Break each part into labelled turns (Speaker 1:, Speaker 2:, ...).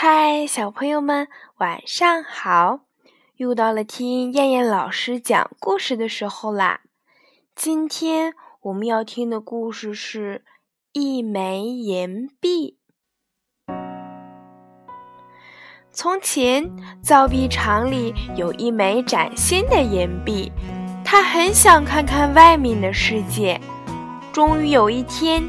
Speaker 1: 嗨，小朋友们，晚上好！又到了听燕燕老师讲故事的时候啦。今天我们要听的故事是一枚银币。从前，造币厂里有一枚崭新的银币，他很想看看外面的世界。终于有一天。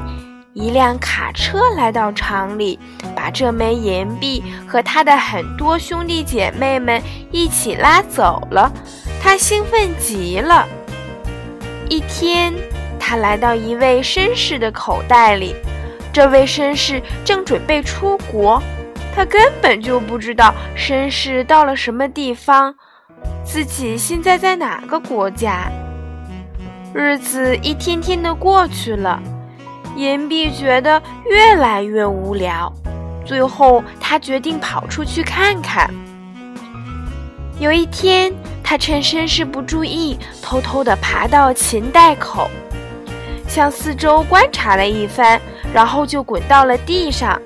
Speaker 1: 一辆卡车来到厂里，把这枚银币和他的很多兄弟姐妹们一起拉走了。他兴奋极了。一天，他来到一位绅士的口袋里，这位绅士正准备出国，他根本就不知道绅士到了什么地方，自己现在在哪个国家。日子一天天的过去了。银币觉得越来越无聊，最后他决定跑出去看看。有一天，他趁绅士不注意，偷偷地爬到琴袋口，向四周观察了一番，然后就滚到了地上。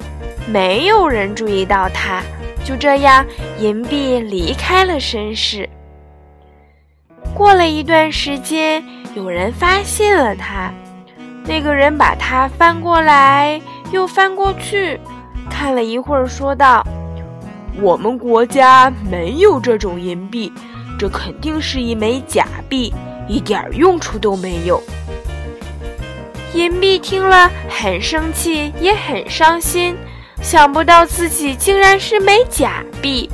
Speaker 1: 没有人注意到他，就这样，银币离开了绅士。过了一段时间，有人发现了他。那个人把它翻过来又翻过去，看了一会儿，说道：“
Speaker 2: 我们国家没有这种银币，这肯定是一枚假币，一点用处都没有。”
Speaker 1: 银币听了很生气，也很伤心，想不到自己竟然是枚假币。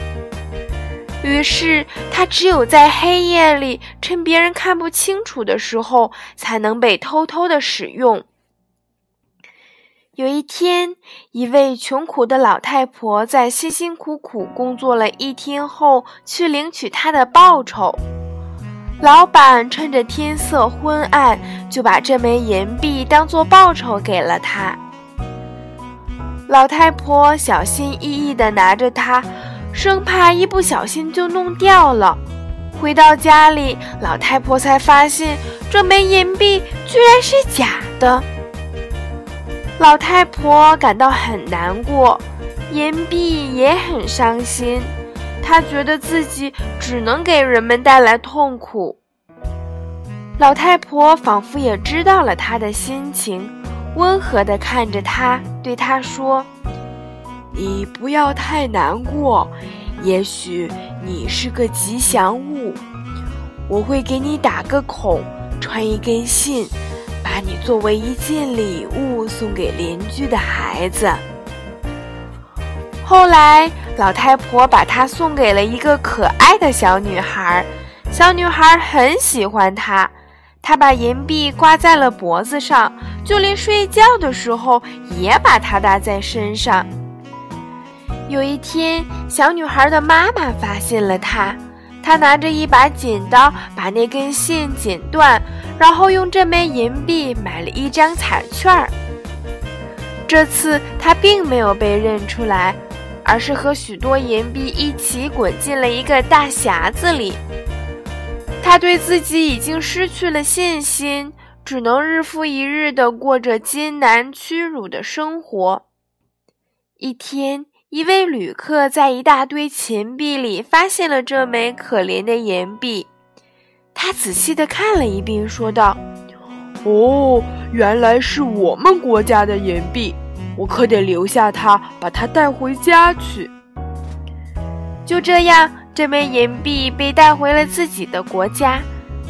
Speaker 1: 于是，他只有在黑夜里，趁别人看不清楚的时候，才能被偷偷的使用。有一天，一位穷苦的老太婆在辛辛苦苦工作了一天后，去领取她的报酬。老板趁着天色昏暗，就把这枚银币当做报酬给了她。老太婆小心翼翼地拿着它。生怕一不小心就弄掉了。回到家里，老太婆才发现这枚银币居然是假的。老太婆感到很难过，银币也很伤心。她觉得自己只能给人们带来痛苦。老太婆仿佛也知道了他的心情，温和地看着他，对他说。
Speaker 2: 你不要太难过，也许你是个吉祥物，我会给你打个孔，穿一根线，把你作为一件礼物送给邻居的孩子。
Speaker 1: 后来，老太婆把它送给了一个可爱的小女孩，小女孩很喜欢它，她把银币挂在了脖子上，就连睡觉的时候也把它搭在身上。有一天，小女孩的妈妈发现了她，她拿着一把剪刀，把那根线剪断，然后用这枚银币买了一张彩券儿。这次她并没有被认出来，而是和许多银币一起滚进了一个大匣子里。她对自己已经失去了信心，只能日复一日地过着艰难屈辱的生活。一天。一位旅客在一大堆钱币里发现了这枚可怜的银币，他仔细地看了一遍，说道：“
Speaker 2: 哦，原来是我们国家的银币，我可得留下它，把它带回家去。”
Speaker 1: 就这样，这枚银币被带回了自己的国家，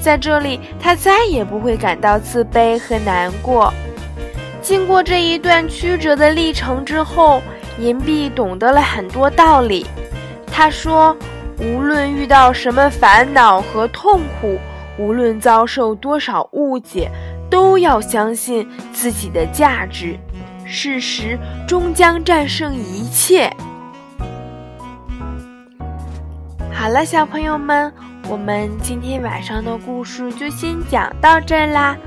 Speaker 1: 在这里，他再也不会感到自卑和难过。经过这一段曲折的历程之后。银币懂得了很多道理。他说：“无论遇到什么烦恼和痛苦，无论遭受多少误解，都要相信自己的价值。事实终将战胜一切。”好了，小朋友们，我们今天晚上的故事就先讲到这啦。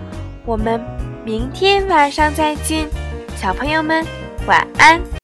Speaker 1: 我们明天晚上再见，小朋友们晚安。